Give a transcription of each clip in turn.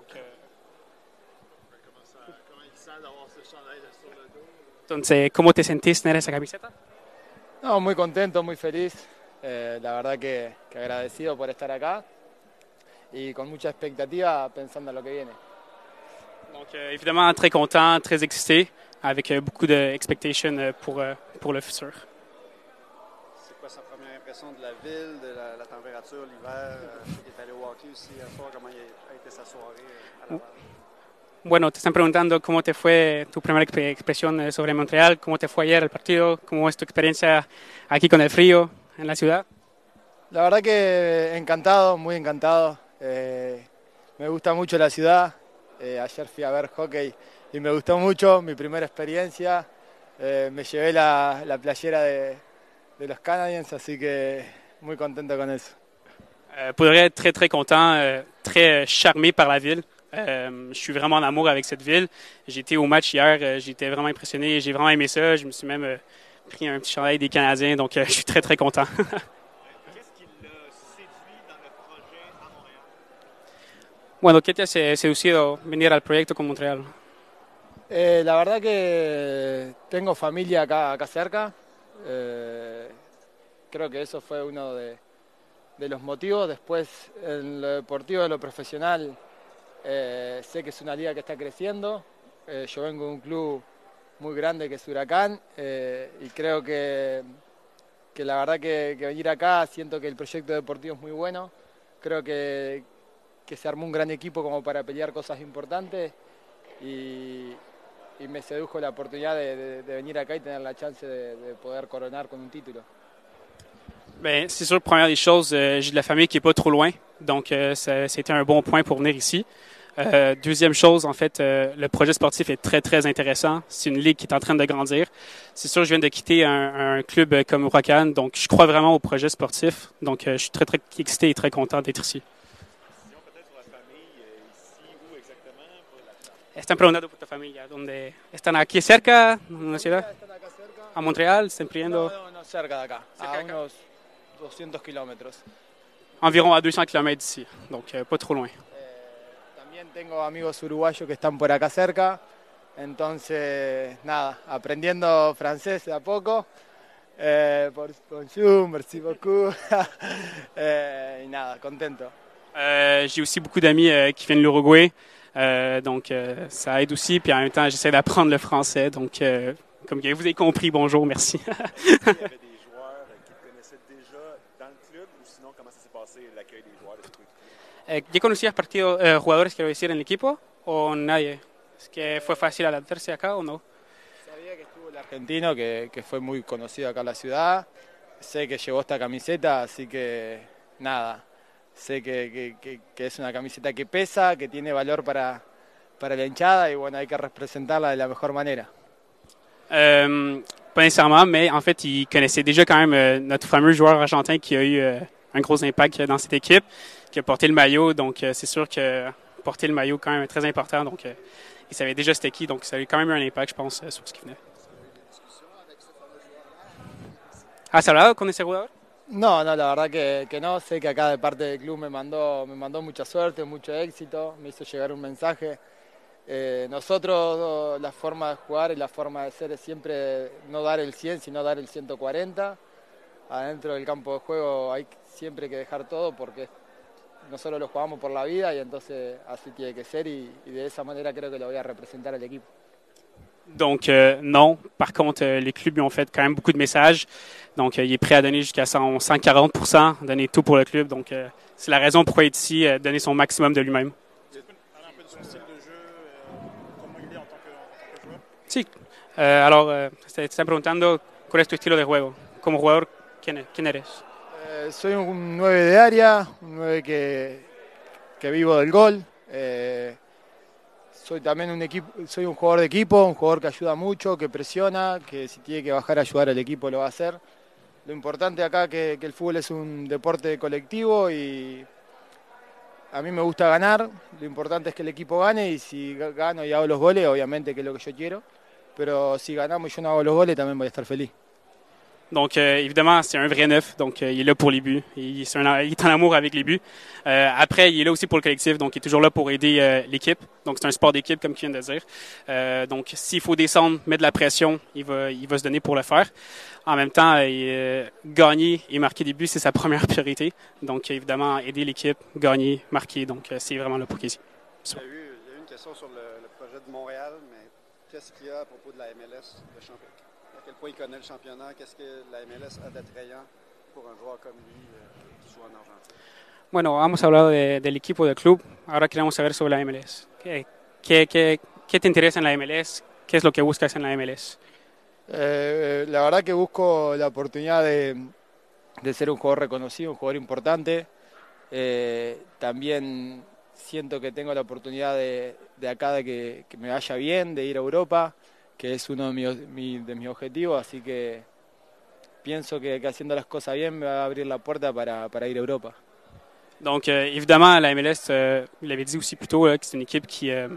Donc, euh, Comment, il sent d'avoir ce chandail sur le dos? entonces, ¿cómo te sentís tener esa camiseta? No, muy contento, muy feliz. Eh, la verdad que, que agradecido por estar acá y con mucha expectativa pensando en lo que viene. Donc, euh, évidemment, très content, très excité, avec euh, beaucoup d'expectations euh, pour, euh, pour le futur. De la ville, de la, la température, l'hiver? Euh, qu'il est allé au hockey aussi hier soir. Comment il a été sa soirée euh, à Laval? Bueno, te están preguntando cómo te fue tu primera exp- expresión eh, sobre Montreal, cómo te fue ayer el partido, cómo es tu experiencia aquí con el frío en la ciudad. La verdad que encantado, muy encantado. Eh, me gusta mucho la ciudad. Eh, ayer fui a ver hockey y me gustó mucho, mi primera experiencia. Eh, me llevé la, la playera de, de los Canadiens, así que muy contento con eso. Euh, pour vrai, très, très content, euh, très euh, charmé par la ville. Euh, je suis vraiment en amour avec cette ville. J'ai été au match hier, euh, été vraiment impressionné, j'ai vraiment aimé ça. Je me suis même euh, pris un petit chandail des Canadiens, donc euh, je suis très, très content. Qu'est-ce qui l'a séduit dans le projet à Montréal? bueno, ¿qué te ha se- seducido venir al proyecto con Montreal? Eh, la verdad que tengo familia acá, acá cerca. Eh, creo que eso fue uno de, los motivos. Después, en lo deportivo, en lo profesional, eh, sé que es una liga que está creciendo. Eh, yo vengo de un club muy grande que es Huracán eh, y creo que, que la verdad que, venir acá siento que el proyecto deportivo es muy bueno. Creo que, que se armó un gran equipo como para pelear cosas importantes y, me sedujo la oportunidad de, venir acá y tener la chance de poder coronar con un título. Ben, c'est sûr, première des choses, euh, j'ai de la famille qui est pas trop loin, donc euh, ça, c'était un bon point pour venir ici. Euh, deuxième chose, en fait, euh, le projet sportif est très, très intéressant. C'est une ligue qui est en train de grandir. C'est sûr, je viens de quitter un, un club euh, comme Huracan, donc je crois vraiment au projet sportif. Donc, euh, je suis très, très excité et très content d'être ici. Vision peut-être sur la famille, euh, ici, où exactement? Pour la... Están preguntando por tu familia, ¿dónde están aquí cerca, en la ciudad? A Montreal, están No, pidiendo no, no, cerca de acá, Cerca a de acá. unos 200 kilómetros. environ à 200 km d'ici, donc euh, pas trop loin. Eh, también tengo amigos uruguayos que están por acá cerca, entonces nada, aprendiendo francés de a poco. Eh, por, bonjour, merci beaucoup. Eh, y nada, contento. Euh, j'ai aussi beaucoup d'amis euh, qui viennent de l'Uruguay, Euh, donc ça aide aussi. Puis en même temps, j'essaie d'apprendre le français. Donc, comme vous avez compris, bonjour, merci. Eh, ¿Ya conocías partido, eh, jugadores, quiero decir, en el equipo o nadie? ¿Es que fue fácil adaptarse acá o no? Sabía que estuvo el argentino, que, que fue muy conocido acá en la ciudad. Sé que llevó esta camiseta, así que nada. Sé que, que- que- que es una camiseta que pesa, que tiene valor para, para la hinchada y bueno, hay que representarla de la mejor manera. Euh, pas nécessairement, mais en fait, il connaissait déjà quand même euh, notre fameux joueur argentin qui a eu euh, un gros impact dans cette équipe, qui a porté le maillot. Donc, euh, c'est sûr que porter le maillot, quand même, est très important. Donc, euh, il savait déjà c'était qui. Donc, ça a quand même eu un impact, je pense, euh, sur ce qui venait. Ah, ¿se hablaba con ese jugador? No, no, la verdad que, que no. Sé que acá de parte del club me mandó, me mandó mucha suerte, mucho éxito, me hizo llegar un mensaje. Eh, nosotros la forma de jugar y la forma de ser es siempre no dar el 100, sino dar el 140. Adentro del campo de juego hay siempre que dejar todo porque nosotros lo jugamos por la vida y entonces así tiene que ser y, y de esa manera creo que lo voy a representar al equipo. Donc, euh, non. Par contre, euh, les clubs lui ont fait quand même beaucoup de messages. Donc, euh, il est prêt à donner jusqu'à 100 140 donner tout pour le club. Donc, euh, c'est la raison pourquoi il est ici, euh, donner son maximum de lui-même. Parler un peu de son style de jeu, euh, comment il est en tant que, en tant que joueur? Sí. Eh, alors, te están preguntando cuál es tu estilo de juego. Como jugador, ¿quién, quién eres? Eh, soy un 9 de área, un 9 que, que vivo del gol. Eh, soy también un equipo, soy un jugador de equipo, un jugador que ayuda mucho, que presiona, que si tiene que bajar a ayudar al equipo lo va a hacer. Lo importante acá que, que el fútbol es un deporte colectivo y a mí me gusta ganar. Lo importante es que el equipo gane y si ga- gano y hago los goles, obviamente que es lo que yo quiero. Pero si ganamos y yo no hago los goles, también voy a estar feliz. Donc, euh, évidemment, c'est un vrai neuf. Donc, euh, il est là pour les buts. Il, est, il en amour avec les buts. Euh, après, il est là aussi pour le collectif. Donc, il est toujours là pour aider l'équipe. Donc, c'est un sport d'équipe, comme tu viens de dire. donc, s'il faut descendre, mettre de la pression, il va, il va se donner pour le faire. En même temps, gagner et marquer des buts, c'est sa première priorité. Donc, évidemment, aider l'équipe, gagner, marquer. Donc, c'est vraiment là pour qu'il Il y a eu une question sur le, le projet de Montréal, mais qu'est-ce qu'il y a à propos de la MLS, le championnat? À quel point il connaît le championnat, qu'est-ce que la MLS a d'attrayant pour un joueur comme lui euh, qui joue en Argentine. Bueno, hemos hablado de, del equipo del club, ahora queremos saber sobre la MLS. ¿Qué, qué, qué, qué te interesa en la MLS? ¿Qué es lo que buscas en la MLS? Eh, la verdad que busco la oportunidad de, de, ser un jugador reconocido, un jugador importante. Eh, también siento que tengo la oportunidad de, de acá de que, que, me vaya bien, de ir a Europa. Que es uno de, mi, mi, de mis objetivos, que pienso que, que, haciendo las bien me va a la puerta para, para ir a. Donc, euh, évidemment, la MLS, euh, vous l'avez dit aussi plus tôt, là, que c'est une équipe qui. Euh,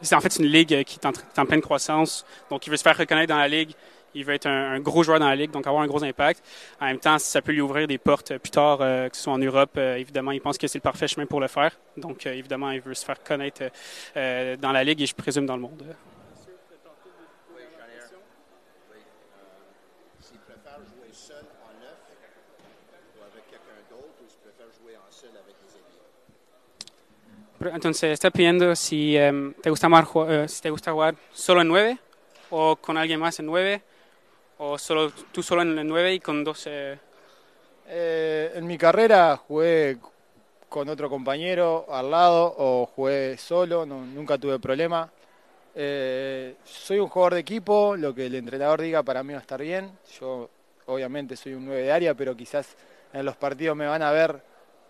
c'est en fait une ligue qui est en, pleine croissance. Donc, il veut se faire reconnaître dans la ligue. Il veut être un, un, gros joueur dans la ligue, donc avoir un gros impact. En même temps, ça peut lui ouvrir des portes plus tard, euh, que ce soit en Europe, euh, évidemment, il pense que c'est le parfait chemin pour le faire. Donc, euh, évidemment, il veut se faire connaître dans la ligue et je présume dans le monde. Entonces, está pidiendo si um, te, gusta más, uh, si te gusta jugar solo en 9 o con alguien más en 9 o solo, tú solo en el 9 y con 12. Eh, en mi carrera jugué con otro compañero al lado o jugué solo, nunca tuve problema. Eh, soy un jugador de equipo, lo que el entrenador diga para mí va a estar bien. Yo obviamente soy un 9 de área, pero quizás en los partidos me van a ver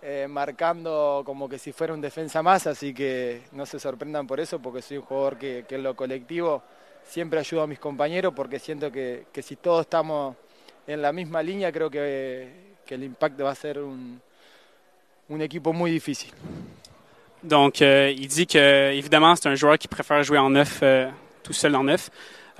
eh, marcando como que si fuera un defensa más, así que no se sorprendan por eso, porque soy un jugador que, que en lo colectivo siempre ayudo a mis compañeros, porque siento que, que, si todos estamos en la misma línea, creo que, que el impacto va a ser un, un équipe muy difícil. Donc, euh, il dit que, évidemment, c'est un joueur qui préfère jouer en neuf, euh, tout seul en neuf.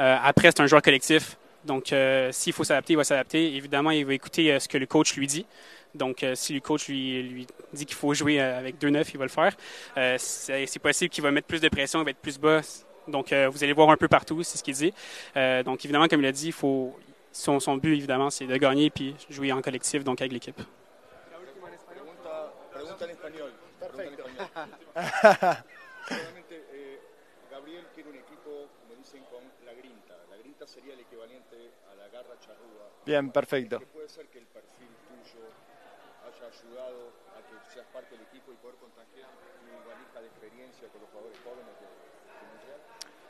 Euh, après, c'est un joueur collectif. Donc, euh, s'il faut s'adapter, il va s'adapter. Évidemment, il va écouter euh, ce que le coach lui dit. Donc, euh, si le coach lui, dit qu'il faut jouer euh, avec deux neufs, il va le faire. Euh, c'est possible qu'il va mettre plus de pression, il va être plus bas. Donc, vous allez voir un peu partout, c'est ce qu'il dit. Donc, évidemment, comme il a dit, il faut, son, son but, évidemment, c'est de gagner puis jouer en collectif, donc avec l'équipe. Gabriel quiere haya ayudado a que seas parte del equipo y poder contagiar una valija de experiencia con los jugadores jóvenes?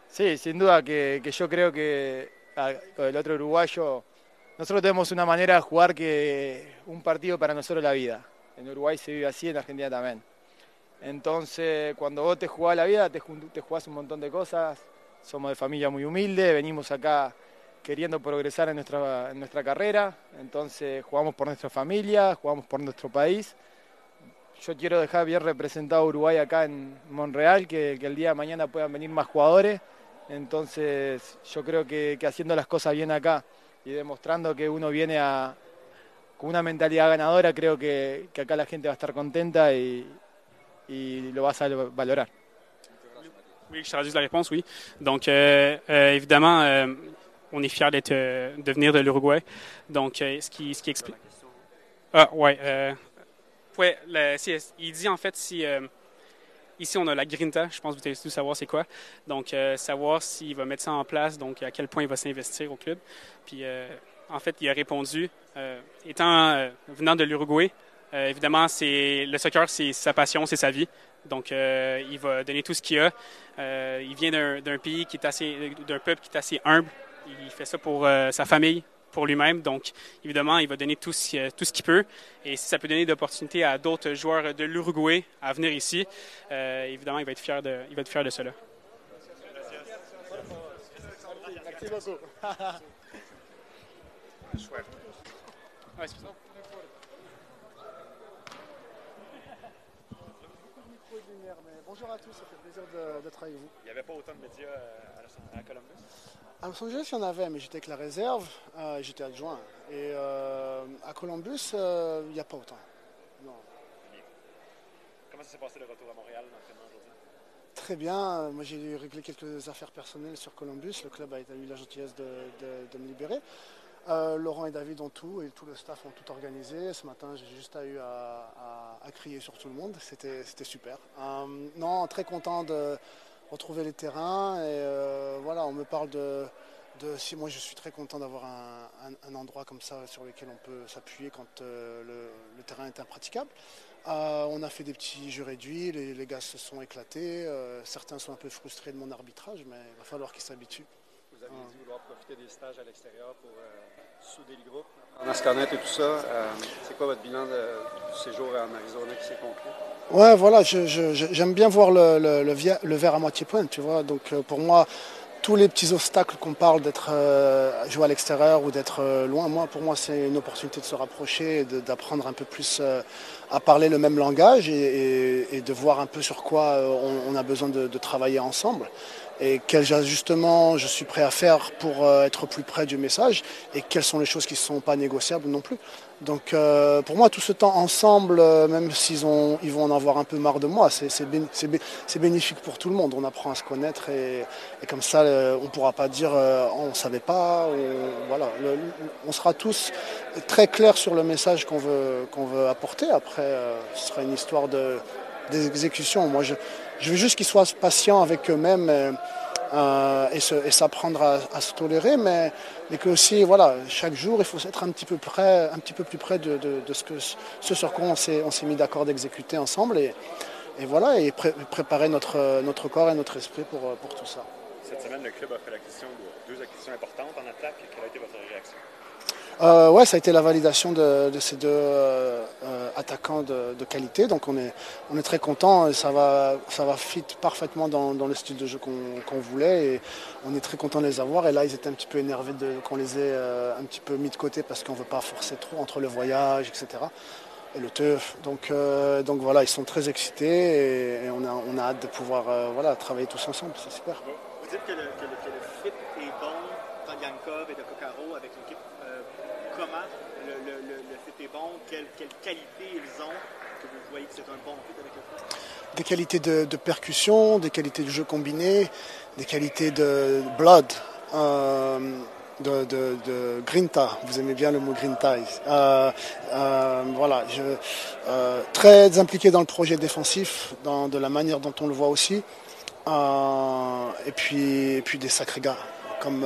Sí, sin duda que, que yo creo que a, el otro uruguayo, nosotros tenemos una manera de jugar que un partido para nosotros la vida. En Uruguay se vive así, en Argentina también. Entonces, cuando vos te jugás la vida, te, te jugás un montón de cosas. Somos de familia muy humilde, venimos acá queriendo progresar en nuestra, en nuestra carrera. Entonces, jugamos por nuestra familia, jugamos por nuestro país. Yo quiero dejar bien representado a Uruguay acá en Monreal, que, que, el día de mañana puedan venir más jugadores. Entonces, yo creo que, que haciendo las cosas bien acá y demostrando que uno viene a, con una mentalidad ganadora, creo que, que acá la gente va a estar contenta y, et le vas à valorer. Oui, je traduis la réponse, oui. Donc, euh, euh, évidemment, euh, on est fiers d'être, de venir de l'Uruguay. Donc, ce qui, ce qui explique. Ah, ouais. ouais le, si, il dit en fait si. Ici, on a la grinta. Je pense que vous devez tous savoir c'est quoi. Donc, savoir s'il va mettre ça en place, donc à quel point il va s'investir au club. Puis, en fait, il a répondu, étant venant de l'Uruguay, euh, évidemment, c'est le soccer, c'est sa passion, c'est sa vie. Donc, euh, il va donner tout ce qu'il a. Euh, il vient d'un pays qui est assez, d'un peuple qui est assez humble. Il fait ça pour sa famille, pour lui-même. Donc, évidemment, il va donner tout ce, tout ce qu'il peut. Et si ça peut donner d'opportunités à d'autres joueurs de l'Uruguay à venir ici, euh, évidemment, il va être fier de, il va être fier de cela. Bonjour à tous, ça fait plaisir d'être avec vous. Il n'y avait pas autant de médias euh, à, à Columbus? À Los Angeles, il y en avait, mais j'étais avec la réserve, euh, j'étais adjoint. Et euh, à Columbus, euh, il n'y a pas autant. Non. Comment ça s'est passé le retour à Montréal, l'entraînement aujourd'hui? Très bien. Moi, j'ai réglé quelques affaires personnelles sur Columbus. Le club a eu la gentillesse de, de- de me libérer. Laurent et David ont tout et tout le staff ont tout organisé. Ce matin, j'ai juste eu à, à- à crier sur tout le monde. C'était super. Non, très content de retrouver les terrains. Et euh, voilà, on me parle de, de- Si moi, je suis très content d'avoir un, un- endroit comme ça sur lequel on peut s'appuyer quand euh, le, terrain est impraticable. Euh, on a fait des petits jeux réduits, les, les gars se sont éclatés. certains sont un peu frustrés de mon arbitrage, mais il va falloir qu'ils s'habituent. Vouloir profiter des stages à l'extérieur pour euh, souder le groupe, apprendre à se connaître et tout ça. Euh, c'est quoi votre bilan de, du séjour en Arizona qui s'est conclu? Ouais, voilà, j'aime bien voir le, le- le via- le verre à moitié plein, tu vois. Donc euh, pour moi, tous les petits obstacles qu'on parle d'être euh, jouer à l'extérieur ou d'être euh, loin, moi, pour moi, c'est une opportunité de se rapprocher, d'apprendre un peu plus euh, à parler le même langage et, et- et de voir un peu sur quoi on, on a besoin de, de travailler ensemble et quels ajustements je suis prêt à faire pour euh, être plus près du message et quelles sont les choses qui ne sont pas négociables non plus. Donc euh, pour moi, tout ce temps ensemble, euh, même s'ils ont, ils vont en avoir un peu marre de moi, c'est c'est bé- c'est bé- c'est bénéfique pour tout le monde. On apprend à se connaître et, comme ça, on ne pourra pas dire on ne savait pas. ou- voilà, on sera tous très clairs sur le message qu'on veut, qu'on veut apporter. Après, ce sera une histoire de d'exécution. Moi, je, je veux juste qu'ils soient patients avec eux-mêmes. euh, euh, et et s'apprendre à, à se tolérer, mais, mais que aussi, voilà, chaque jour, il faut être un petit peu près, un petit peu plus près de, de- de ce, que, ce sur quoi on s'est, on s'est mis d'accord d'exécuter ensemble, et, et voilà, et pré- préparer notre, notre corps et notre esprit pour, pour tout ça. Cette semaine, le club a fait l'acquisition de deux acquisitions importantes en attaque. Quelle a été votre réaction? Euh, ouais, ça a été la validation de, de ces deux euh, attaquants de, qualité. Donc on est, on est très content. et Ça va, ça va fit parfaitement dans, le style de jeu qu'on voulait. Et on est très content de les avoir. Et là, ils étaient un petit peu énervés qu'on les ait euh, un petit peu mis de côté parce qu'on ne veut pas forcer trop entre le voyage, etc. Et le teuf. Donc, euh, donc voilà, ils sont très excités et, on, a, on a hâte de pouvoir euh, voilà, travailler tous ensemble. C'est super. Vous dites que le, fit est bon Yankov et de Kokaro avec l'équipe. Comment est bon? Ils ont des qualités de, percussion, des qualités de jeu combiné, des qualités de blood, euh, de, grinta. Vous aimez bien le mot grinta. Euh, euh, voilà, très impliqué dans le projet défensif, dans de la manière dont on le voit aussi. Et puis, des sacrés gars, comme.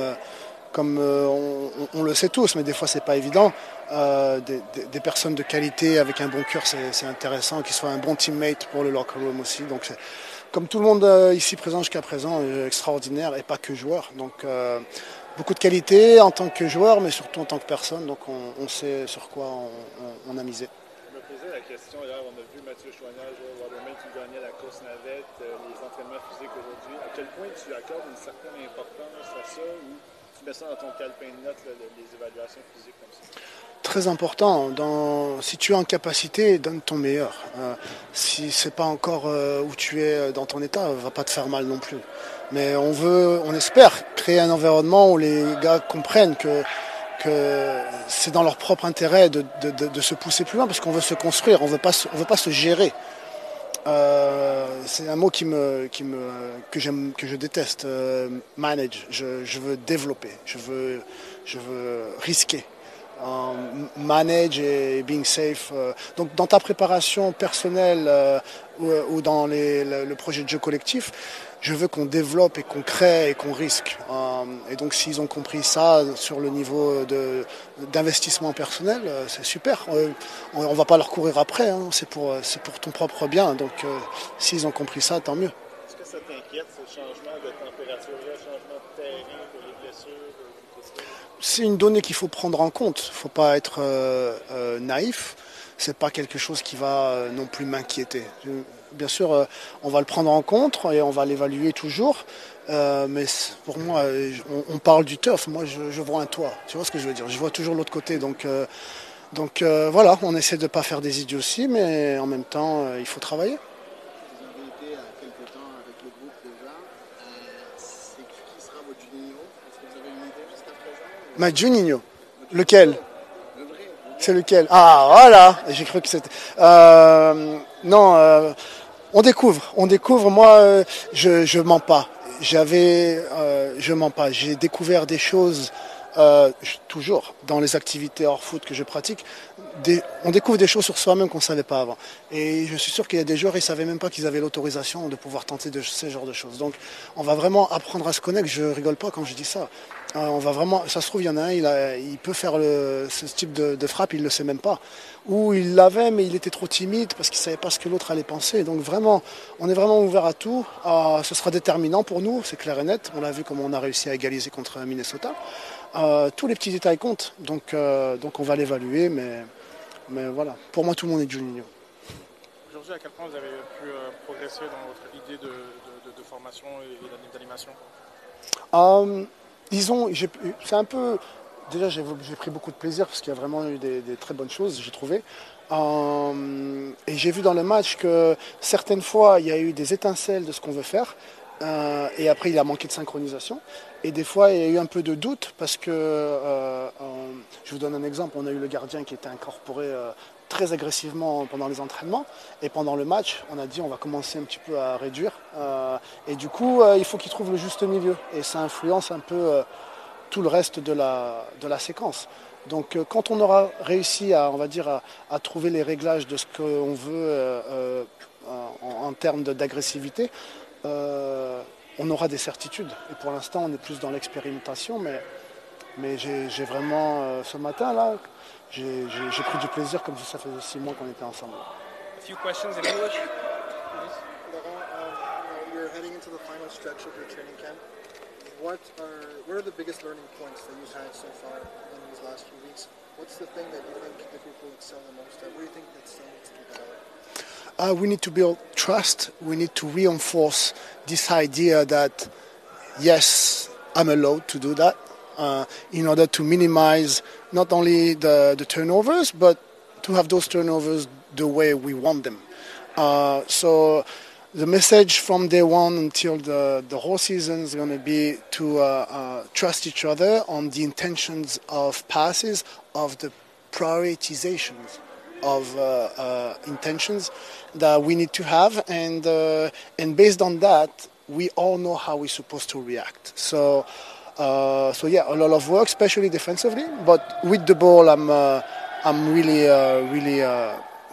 on le sait tous, mais des fois c'est pas évident. Euh, des, des- des personnes de qualité avec un bon cœur, c'est intéressant, qu'ils soient un bon teammate pour le locker room aussi. Donc, comme tout le monde euh, ici présent jusqu'à présent, euh, extraordinaire et pas que joueur. Donc, euh, beaucoup de qualité en tant que joueur, mais surtout en tant que personne. Donc, on, on sait sur quoi on, on- on a misé. Je me posais la question hier, on a vu Mathieu joueur Waterman, qui gagnait la course navette, euh, les entraînements physiques aujourd'hui. À quel point tu accordes une certaine importance à ça ou tu mets ça dans ton calepin de notes, les évaluations physiques comme ça? Très important. Dans, si tu es en capacité, donne ton meilleur. Euh, si c'est pas encore euh, où tu es euh, dans ton état, va pas te faire mal non plus. Mais on veut, on espère créer un environnement où les gars comprennent que c'est dans leur propre intérêt de, se pousser plus loin parce qu'on veut se construire, on veut pas, on veut pas se gérer. C'est un mot qui me, qui me, que j'aime, que je déteste. manage. Je, je veux développer. Je veux, je veux risquer. Euh, manage et being safe. euh. donc dans ta préparation personnelle euh, ou, dans le, le projet de jeu collectif, je veux qu'on développe et qu'on crée et qu'on risque. Et donc s'ils ont compris ça sur le niveau d'investissement personnel, c'est super. On, on va pas leur courir après, hein. c'est pour, c'est pour ton propre bien. Donc s'ils ont compris ça, tant mieux. Est-ce que ça t'inquiète, ce changement de température-là, changement de terrain pour les blessures? euh, tout ça? C'est une donnée qu'il faut prendre en compte. Il ne faut pas être euh, euh, naïf. C'est pas quelque chose qui va euh, non plus m'inquiéter. Bien sûr, euh, on va le prendre en compte et on va l'évaluer toujours. Mais pour moi, on, parle du turf. Moi, je, vois un toit. Tu vois ce que je veux dire? Je vois toujours l'autre côté. Donc, donc voilà, on essaie de ne pas faire des idioties, mais en même temps, il faut travailler. Vous avez été à quelque temps avec le groupe déjà. Euh, c'est qui qui sera votre Juninho Est-ce que vous avez une idée jusqu'à présent ou- Ma Juninho, lequel? C'est lequel? Ah, voilà J'ai cru que c'était. Euh, non, euh, on découvre. On découvre. Moi, euh, je je mens pas. J'avais, je mens pas. J'ai découvert des choses euh, toujours dans les activités hors foot que je pratique. On découvre des choses sur soi-même qu'on ne savait pas avant. Et je suis sûr qu'il y a des joueurs, ils ne savaient même pas qu'ils avaient l'autorisation de pouvoir tenter de, ce genre de choses. Donc, on va vraiment apprendre à se connaître. Je rigole pas quand je dis ça. Euh, on va vraiment, ça se trouve, il y en a un, il, peut faire ce type de, de frappe, il ne le sait même pas. Ou il l'avait, mais il était trop timide parce qu'il ne savait pas ce que l'autre allait penser. Donc vraiment, on est vraiment ouvert à tout. Euh, ce sera déterminant pour nous, c'est clair et net. On l'a vu comment on a réussi à égaliser contre Minnesota. Euh, tous les petits détails comptent, donc, euh, donc on va l'évaluer, mais, mais voilà. Pour moi, tout le monde est Juninho. Aujourd'hui, à quel point vous avez pu euh, progresser dans votre idée de, de- de- de formation et d'animation? Euh, disons, c'est un peu. Déjà, j'ai j'ai pris beaucoup de plaisir parce qu'il y a vraiment eu des, des très bonnes choses, j'ai trouvé. Euh, et j'ai vu dans le match que certaines fois, il y a eu des étincelles de ce qu'on veut faire. Euh, et après, il a manqué de synchronisation. Et des fois, il y a eu un peu de doute parce que, euh, je vous donne un exemple, on a eu le gardien qui était incorporé euh, très agressivement pendant les entraînements. Et pendant le match, on a dit on va commencer un petit peu à réduire. Et du coup, il faut qu'il trouve le juste milieu. Et ça influence un peu tout le reste de la, de la séquence. Donc quand on aura réussi à, on va dire, à, trouver les réglages de ce qu'on veut en, termes d'agressivité, euh, on aura des certitudes. Et pour l'instant, on est plus dans l'expérimentation, mais, mais j'ai vraiment, euh, ce matin-là, j'ai pris du plaisir comme si ça faisait six mois qu'on était ensemble. A few questions in English. Laurent, um, you're heading into the final stretch of your training camp. What are what are the biggest learning points that you've had so far in these last few weeks? What's the thing that you think the group will excel the most at? What do you think that still needs to be developed? Uh, we need to build trust. We need to reinforce this idea that, yes, I'm allowed to do that uh, in order to minimize not only the, the turnovers, but to have those turnovers the way we want them. Uh, so the message from day one until the, the whole season is going to be to uh, uh, trust each other on the intentions of passes, of the prioritizations of uh, uh, intentions that we need to have, and uh, and based on that, we all know how we're supposed to react. So. Uh, so yeah, a lot of work, especially defensively. But with the ball, I'm uh, I'm really uh, really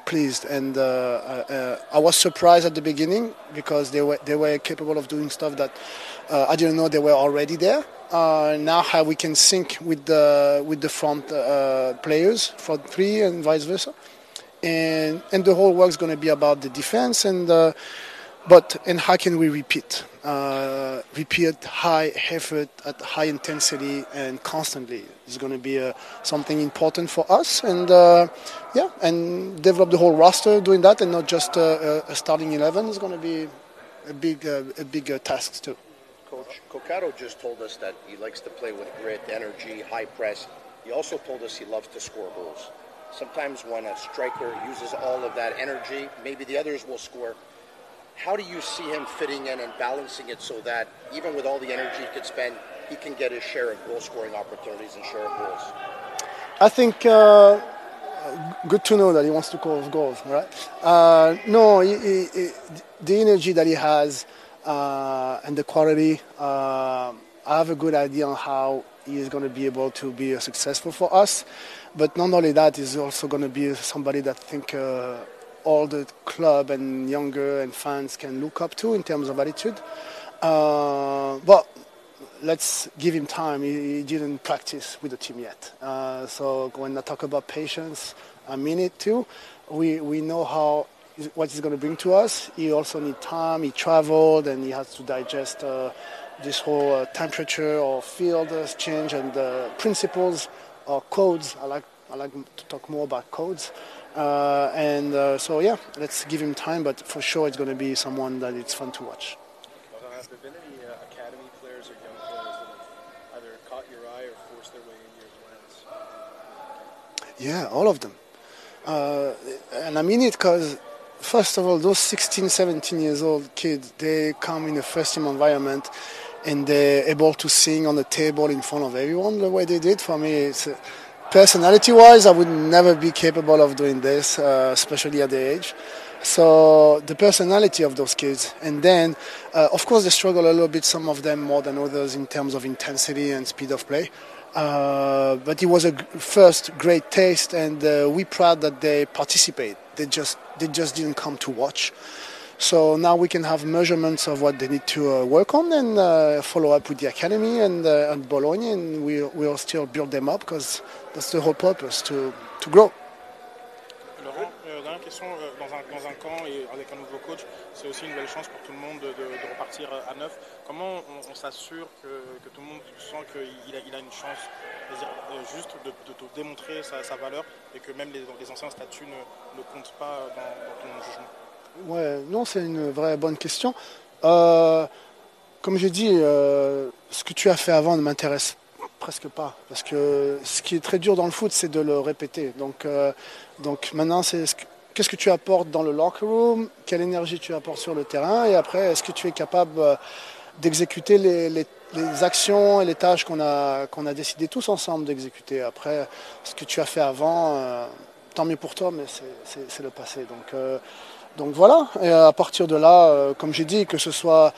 pleased, and I was surprised at the beginning because they were they were capable of doing stuff that I didn't know they were already there. Now how we can sync with the with the front players, for three, and vice versa, and and the whole work's going to be about the defense and. Uh, but and how can we repeat? Uh, repeat high effort at high intensity and constantly is going to be uh, something important for us. And uh, yeah, and develop the whole roster doing that, and not just uh, a starting eleven is going to be a big uh, a uh, task too. Coach Cocaro just told us that he likes to play with grit, energy, high press. He also told us he loves to score goals. Sometimes when a striker uses all of that energy, maybe the others will score. How do you see him fitting in and balancing it so that even with all the energy he could spend, he can get his share of goal scoring opportunities and share of goals? I think uh, good to know that he wants to score goals, right? Uh, no, he, he, he- the energy that he has uh, and the quality, uh, I have a good idea on how he is going to be able to be successful for us. But not only that, he's also going to be somebody that I think uh, all the club and younger and fans can look up to in terms of attitude. Uh, but let's give him time. He, he didn't practice with the team yet. Uh, so when I talk about patience, I mean it too. We, we know how what he's going to bring to us. He also needs time. He traveled and he has to digest uh, this whole uh, temperature or field uh, change and uh, principles or codes. I like I like to talk more about codes. Uh, and uh, so yeah, let's give him time. But for sure, it's going to be someone that it's fun to watch. Laurent, have there been any uh, academy players or young players that have either caught your eye or forced their way into your plans? Yeah, all of them. Uh, and I mean it because, first of all, those 16, 17 years old kids, they come in a first team environment and they're able to sing on the table in front of everyone the way they did. For me, it's, uh, personality-wise, I would never be capable of doing this, uh, especially at the age. So the personality of those kids, and then uh, of course they struggle a little bit, some of them more than others in terms of intensity and speed of play. Uh, but it was a first great taste, and uh, we proud that they participate. They just they just didn't come to watch. So now we can have measurements of what they need to uh, work on and uh, follow up with the academy and, uh, and Bologna, and we will still build them up because that's the whole purpose to, to grow. Laurent, euh, question, euh, dans, un, dans un camp et avec un nouveau coach, c'est aussi une belle chance pour tout le monde de, repartir à neuf. Comment on, s'assure que, tout le monde sent qu'il a, une chance juste de, de démontrer sa, valeur et que même les, anciens statuts ne, comptent pas dans, dans ton jugement? Ouais, non, c'est une vraie bonne question. Euh, comme j'ai dit, euh, ce que tu as fait avant ne m'intéresse presque pas. Parce que ce qui est très dur dans le foot, c'est de le répéter. Donc, euh, donc maintenant, c'est ce que- qu'est-ce que tu apportes dans le locker room, quelle énergie tu apportes sur le terrain, et après, est-ce que tu es capable euh, d'exécuter les, actions et les tâches qu'on a, qu'on décidé tous ensemble d'exécuter? Après, ce que tu as fait avant, euh, tant mieux pour toi, mais c'est- le passé. Donc, euh, donc voilà, et à partir de là, comme j'ai dit, que ce soit